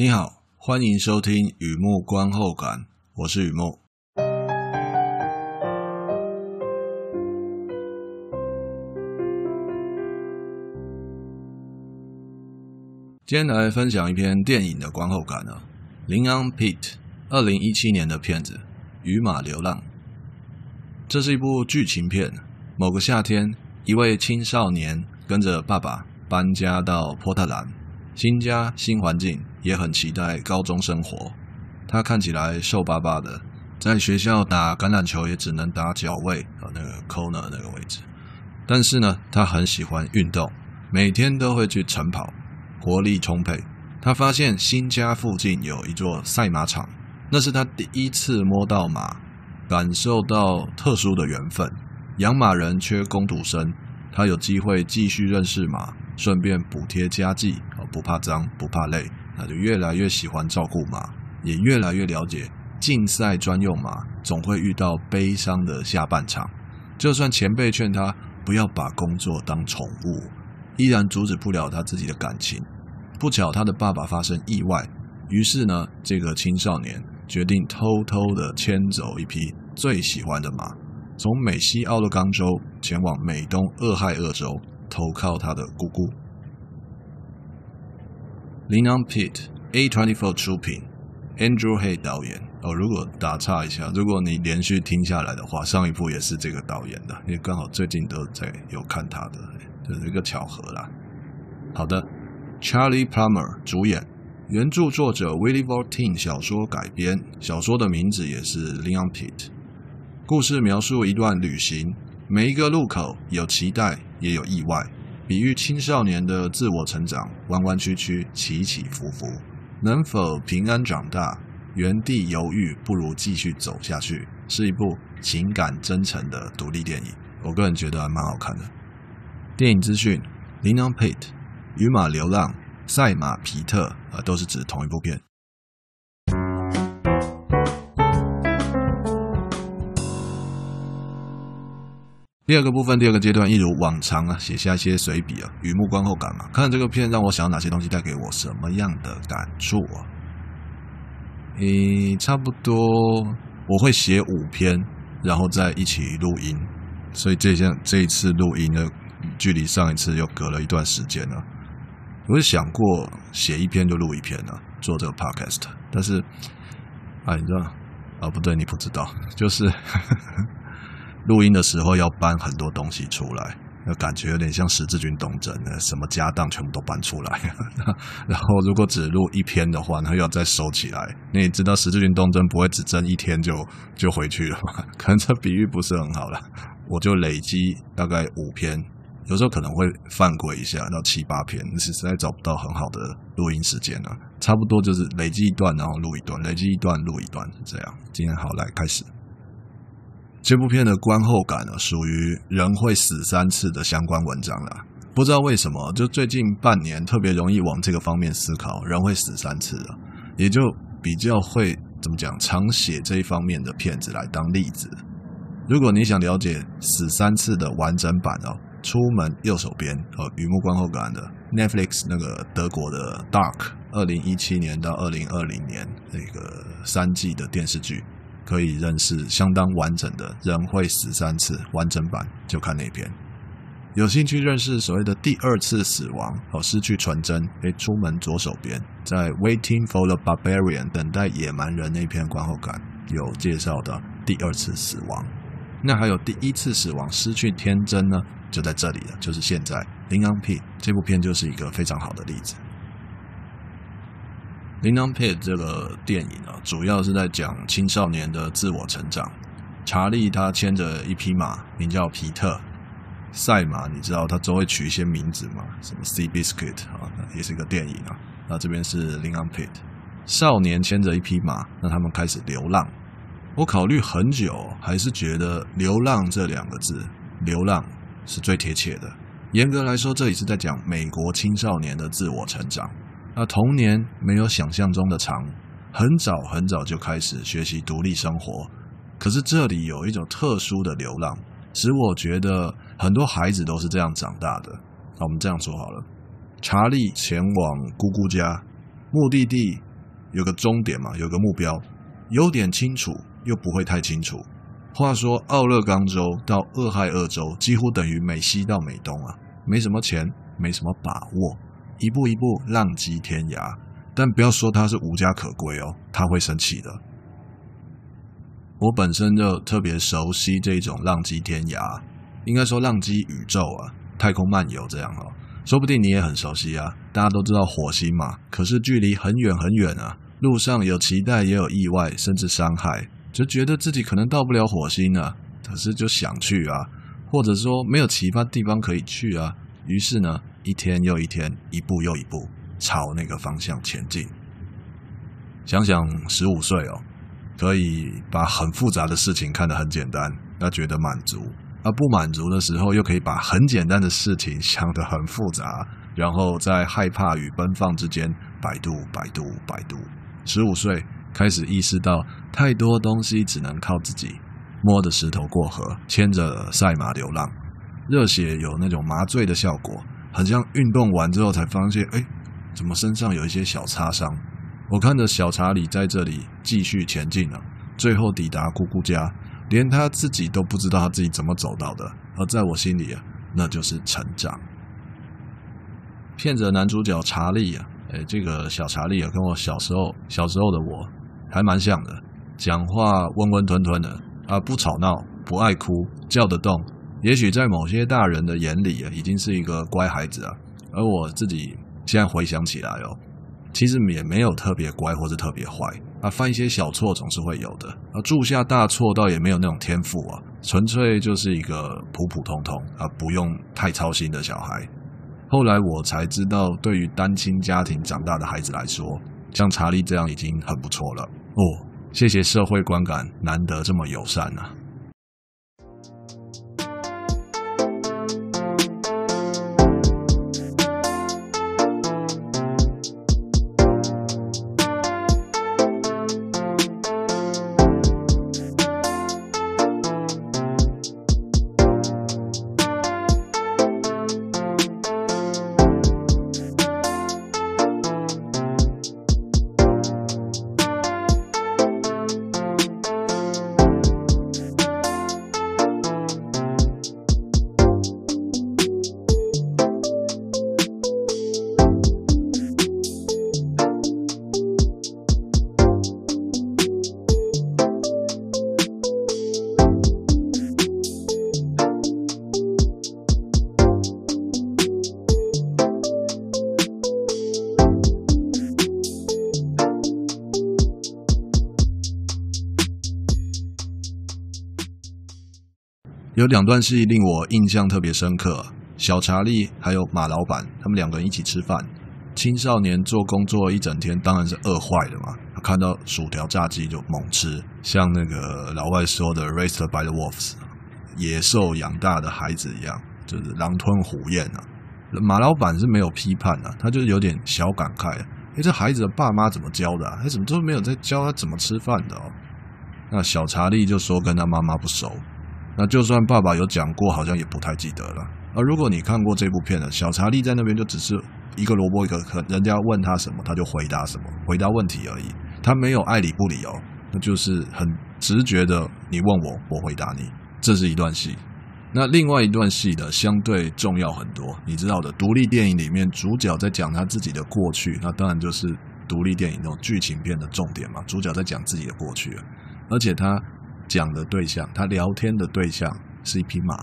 你好，欢迎收听雨木观后感，我是雨木。今天来分享一篇电影的观后感啊，林昂·皮特，二零一七年的片子《与马流浪》。这是一部剧情片。某个夏天，一位青少年跟着爸爸搬家到波特兰。新家新环境，也很期待高中生活。他看起来瘦巴巴的，在学校打橄榄球也只能打脚位啊，那个 corner 那个位置。但是呢，他很喜欢运动，每天都会去晨跑，活力充沛。他发现新家附近有一座赛马场，那是他第一次摸到马，感受到特殊的缘分。养马人缺工读生，他有机会继续认识马。顺便补贴家计，不怕脏，不怕累，那就越来越喜欢照顾马，也越来越了解竞赛专用马总会遇到悲伤的下半场。就算前辈劝他不要把工作当宠物，依然阻止不了他自己的感情。不巧，他的爸爸发生意外，于是呢，这个青少年决定偷偷的牵走一匹最喜欢的马，从美西奥勒冈州前往美东俄亥俄州。投靠他的姑姑。林昂·皮特，A24 出品，Andrew Hay 导演。哦，如果打岔一下，如果你连续听下来的话，上一部也是这个导演的，因为刚好最近都在有看他的，这是一个巧合啦。好的，Charlie Plummer 主演，原著作者 Willie Vortin 小说改编，小说的名字也是 Leon Pitt。故事描述一段旅行。每一个路口有期待，也有意外，比喻青少年的自我成长，弯弯曲曲，起起伏伏，能否平安长大？原地犹豫，不如继续走下去。是一部情感真诚的独立电影，我个人觉得还蛮好看的。电影资讯：林昂·皮特，《与马流浪》，赛马皮特，啊，都是指同一部片。第二个部分，第二个阶段，一如往常啊，写下一些随笔啊，雨幕观后感嘛。看这个片让我想到哪些东西带给我什么样的感触啊？诶，差不多我会写五篇，然后再一起录音。所以这件这一次录音呢，距离上一次又隔了一段时间了。我有想过写一篇就录一篇了，做这个 podcast，但是啊，你知道啊？不对，你不知道，就是。录音的时候要搬很多东西出来，那感觉有点像十字军东征，什么家当全部都搬出来。然后如果只录一篇的话，那又要再收起来。你知道十字军东征不会只争一天就就回去了吗？可能这比喻不是很好了。我就累积大概五篇，有时候可能会犯规一下到七八篇，是实在找不到很好的录音时间了。差不多就是累积一段，然后录一段，累积一段录一段，这样。今天好，来开始。这部片的观后感呢，属于人会死三次的相关文章了。不知道为什么，就最近半年特别容易往这个方面思考，人会死三次的，也就比较会怎么讲，常写这一方面的片子来当例子。如果你想了解死三次的完整版哦，《出门右手边》哦，雨木观后感的 Netflix 那个德国的 Dark，二零一七年到二零二零年那个三季的电视剧。可以认识相当完整的人会死三次完整版，就看那篇。有兴趣认识所谓的第二次死亡和失去纯真，诶，出门左手边，在 Waiting for the Barbarian 等待野蛮人那篇观后感有介绍的第二次死亡。那还有第一次死亡失去天真呢？就在这里了，就是现在。林昂 P 这部片就是一个非常好的例子。林昂皮特这个电影啊，主要是在讲青少年的自我成长。查理他牵着一匹马，名叫皮特。赛马，你知道他都会取一些名字吗？什么 Sea Biscuit 啊，也是一个电影啊。那这边是林昂皮特，少年牵着一匹马，那他们开始流浪。我考虑很久，还是觉得“流浪”这两个字，“流浪”是最贴切的。严格来说，这里是在讲美国青少年的自我成长。那童年没有想象中的长，很早很早就开始学习独立生活。可是这里有一种特殊的流浪，使我觉得很多孩子都是这样长大的。那我们这样说好了：查理前往姑姑家，目的地有个终点嘛，有个目标，有点清楚又不会太清楚。话说，奥勒冈州到俄亥俄州几乎等于美西到美东啊，没什么钱，没什么把握，一步一步浪迹天涯。但不要说他是无家可归哦，他会生气的。我本身就特别熟悉这种浪迹天涯，应该说浪迹宇宙啊，太空漫游这样哦。说不定你也很熟悉啊，大家都知道火星嘛，可是距离很远很远啊，路上有期待也有意外，甚至伤害。就觉得自己可能到不了火星了，可是就想去啊，或者说没有其他地方可以去啊，于是呢，一天又一天，一步又一步朝那个方向前进。想想十五岁哦，可以把很复杂的事情看得很简单，那觉得满足；而不满足的时候，又可以把很简单的事情想得很复杂，然后在害怕与奔放之间摆渡、摆渡、摆渡。十五岁。开始意识到太多东西只能靠自己，摸着石头过河，牵着赛马流浪，热血有那种麻醉的效果，很像运动完之后才发现，哎，怎么身上有一些小擦伤？我看着小查理在这里继续前进了，最后抵达姑姑家，连他自己都不知道他自己怎么走到的，而在我心里啊，那就是成长。骗着男主角查理啊，哎，这个小查理啊，跟我小时候小时候的我。还蛮像的，讲话温温吞吞的啊，不吵闹，不爱哭，叫得动。也许在某些大人的眼里啊，已经是一个乖孩子啊。而我自己现在回想起来哦，其实也没有特别乖或者特别坏啊，犯一些小错总是会有的啊。铸下大错倒也没有那种天赋啊，纯粹就是一个普普通通啊，不用太操心的小孩。后来我才知道，对于单亲家庭长大的孩子来说，像查理这样已经很不错了哦，谢谢社会观感难得这么友善啊。有两段戏令我印象特别深刻，小查理还有马老板，他们两个人一起吃饭。青少年做工作一整天，当然是饿坏了嘛。他看到薯条炸鸡就猛吃，像那个老外说的 “raised by the wolves”，野兽养大的孩子一样，就是狼吞虎咽啊。马老板是没有批判的，他就是有点小感慨，诶，这孩子的爸妈怎么教的啊？他怎么都没有在教他怎么吃饭的哦？那小查理就说跟他妈妈不熟。那就算爸爸有讲过，好像也不太记得了。而如果你看过这部片的，小查理在那边就只是一个萝卜一个坑，人家问他什么，他就回答什么，回答问题而已。他没有爱理不理哦，那就是很直觉的，你问我，我回答你。这是一段戏。那另外一段戏的相对重要很多，你知道的，独立电影里面主角在讲他自己的过去，那当然就是独立电影那种剧情片的重点嘛。主角在讲自己的过去，而且他。讲的对象，他聊天的对象是一匹马，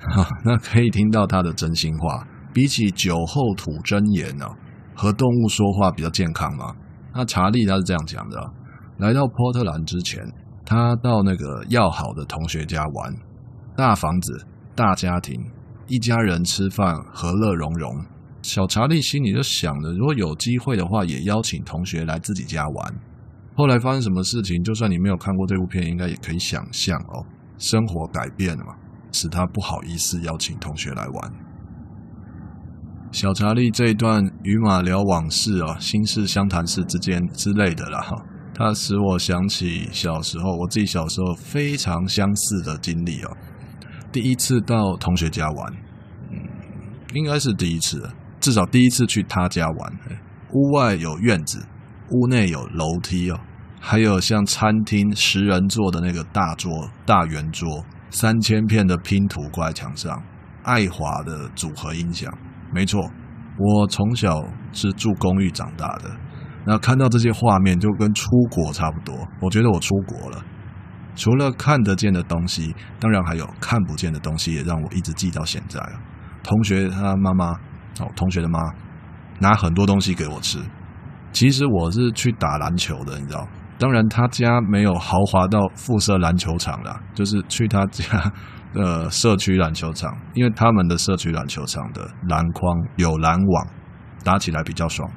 哈，那可以听到他的真心话。比起酒后吐真言呢，和动物说话比较健康嘛。那查理他是这样讲的：来到波特兰之前，他到那个要好的同学家玩，大房子、大家庭，一家人吃饭和乐融融。小查理心里就想着，如果有机会的话，也邀请同学来自己家玩。后来发生什么事情？就算你没有看过这部片，应该也可以想象哦。生活改变了嘛，使他不好意思邀请同学来玩。小查理这一段与马聊往事啊，心事相谈事之间之类的啦，哈，它使我想起小时候我自己小时候非常相似的经历哦。第一次到同学家玩，嗯，应该是第一次，至少第一次去他家玩。屋外有院子。屋内有楼梯哦，还有像餐厅十人座的那个大桌、大圆桌，三千片的拼图挂在墙上，爱华的组合音响。没错，我从小是住公寓长大的，那看到这些画面就跟出国差不多。我觉得我出国了。除了看得见的东西，当然还有看不见的东西，也让我一直记到现在。同学他妈妈哦，同学的妈拿很多东西给我吃。其实我是去打篮球的，你知道？当然他家没有豪华到附设篮球场啦，就是去他家的社区篮球场，因为他们的社区篮球场的篮筐有篮网，打起来比较爽。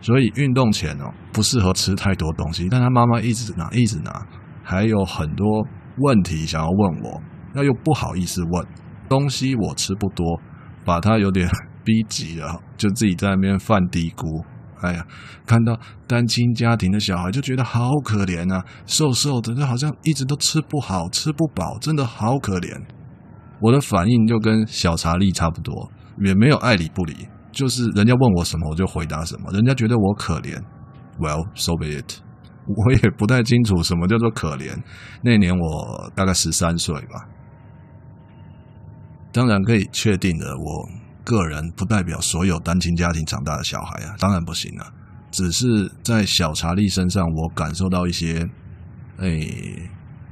所以运动前哦，不适合吃太多东西。但他妈妈一直拿，一直拿，还有很多问题想要问我，那又不好意思问。东西我吃不多。把他有点 逼急了，就自己在那边犯嘀咕。哎呀，看到单亲家庭的小孩就觉得好可怜啊，瘦瘦的，就好像一直都吃不好、吃不饱，真的好可怜。我的反应就跟小查理差不多，也没有爱理不理，就是人家问我什么我就回答什么。人家觉得我可怜，Well, so be it。我也不太清楚什么叫做可怜。那年我大概十三岁吧。当然可以确定的，我个人不代表所有单亲家庭长大的小孩啊，当然不行啊。只是在小查理身上，我感受到一些，哎，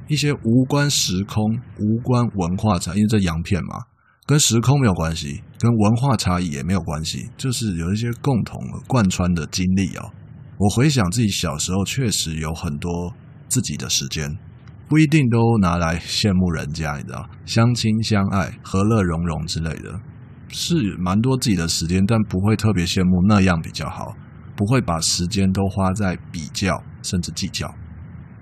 一些无关时空、无关文化差，因为这洋片嘛，跟时空没有关系，跟文化差异也没有关系，就是有一些共同贯穿的经历哦。我回想自己小时候，确实有很多自己的时间。不一定都拿来羡慕人家，你知道，相亲相爱、和乐融融之类的，是蛮多自己的时间，但不会特别羡慕那样比较好，不会把时间都花在比较甚至计较。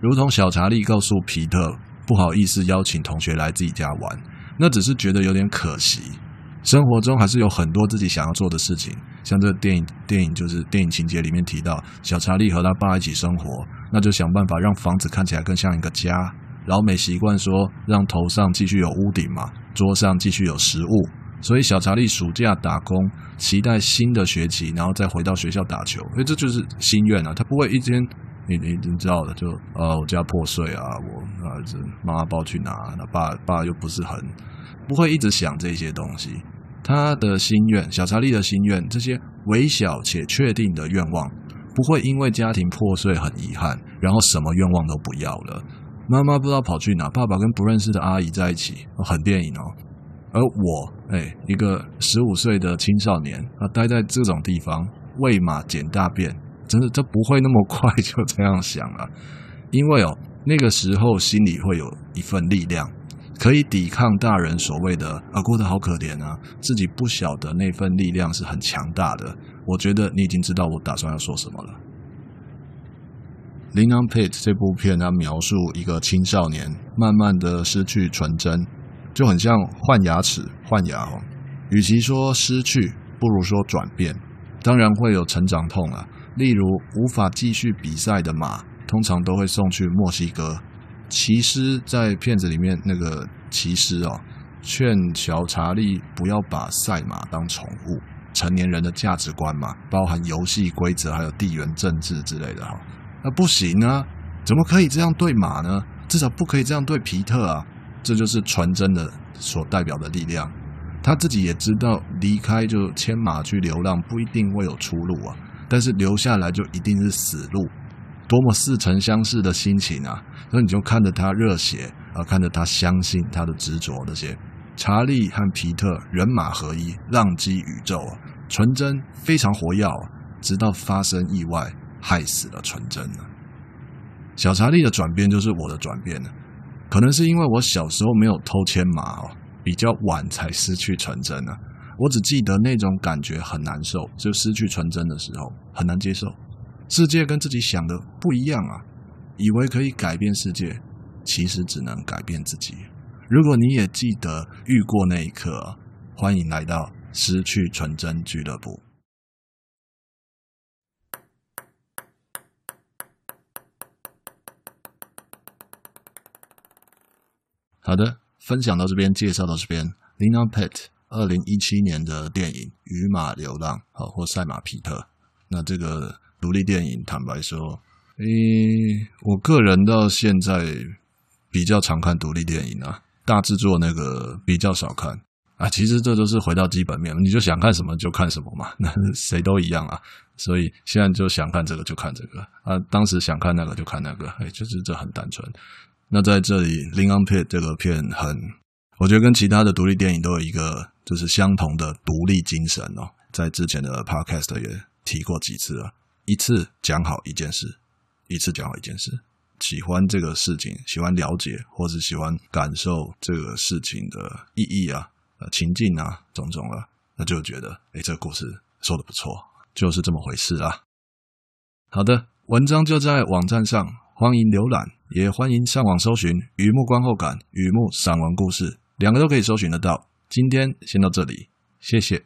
如同小查理告诉皮特，不好意思邀请同学来自己家玩，那只是觉得有点可惜。生活中还是有很多自己想要做的事情，像这个电影，电影就是电影情节里面提到，小查理和他爸一起生活。那就想办法让房子看起来更像一个家。老美习惯说，让头上继续有屋顶嘛，桌上继续有食物。所以小查理暑假打工，期待新的学期，然后再回到学校打球。所以这就是心愿啊，他不会一天，你你你知道的，就呃我家破碎啊，我儿子妈妈抱去拿，那爸爸又不是很，不会一直想这些东西。他的心愿，小查理的心愿，这些微小且确定的愿望。不会因为家庭破碎很遗憾，然后什么愿望都不要了。妈妈不知道跑去哪，爸爸跟不认识的阿姨在一起，很电影哦。而我，哎，一个十五岁的青少年啊，待在这种地方喂马捡大便，真的，这不会那么快就这样想了。因为哦，那个时候心里会有一份力量，可以抵抗大人所谓的啊过得好可怜啊，自己不晓得那份力量是很强大的。我觉得你已经知道我打算要说什么了。《Lin on Pit》这部片，它描述一个青少年慢慢的失去纯真，就很像换牙齿、换牙哦。与其说失去，不如说转变。当然会有成长痛啊，例如无法继续比赛的马，通常都会送去墨西哥。骑师在片子里面那个骑师哦，劝小查理不要把赛马当宠物。成年人的价值观嘛，包含游戏规则，还有地缘政治之类的哈。那不行啊，怎么可以这样对马呢？至少不可以这样对皮特啊！这就是纯真的所代表的力量。他自己也知道，离开就牵马去流浪不一定会有出路啊，但是留下来就一定是死路。多么似曾相识的心情啊！那你就看着他热血，啊，看着他相信他的执着那些。查理和皮特人马合一，浪迹宇宙啊！纯真非常活跃，直到发生意外，害死了纯真了。小查理的转变就是我的转变了，可能是因为我小时候没有偷牵马哦，比较晚才失去纯真呢。我只记得那种感觉很难受，就失去纯真的时候很难接受。世界跟自己想的不一样啊，以为可以改变世界，其实只能改变自己。如果你也记得遇过那一刻，欢迎来到失去纯真俱乐部。好的，分享到这边，介绍到这边。，Lina Pit，二零一七年的电影《与马流浪》好或《赛马皮特》。那这个。独立电影，坦白说，诶，我个人到现在比较常看独立电影啊，大制作那个比较少看啊。其实这都是回到基本面，你就想看什么就看什么嘛，那谁都一样啊。所以现在就想看这个就看这个啊，当时想看那个就看那个，诶，就是这很单纯。那在这里，《Lin On Pit》这个片很，我觉得跟其他的独立电影都有一个就是相同的独立精神哦。在之前的 Podcast 也提过几次了，一次讲好一件事，一次讲好一件事。喜欢这个事情，喜欢了解，或是喜欢感受这个事情的意义啊、呃情境啊种种啊，那就觉得，诶，这个故事说得不错，就是这么回事啦。好的，文章就在网站上，欢迎浏览，也欢迎上网搜寻《雨幕观后感》《雨幕散文故事》，两个都可以搜寻得到。今天先到这里，谢谢。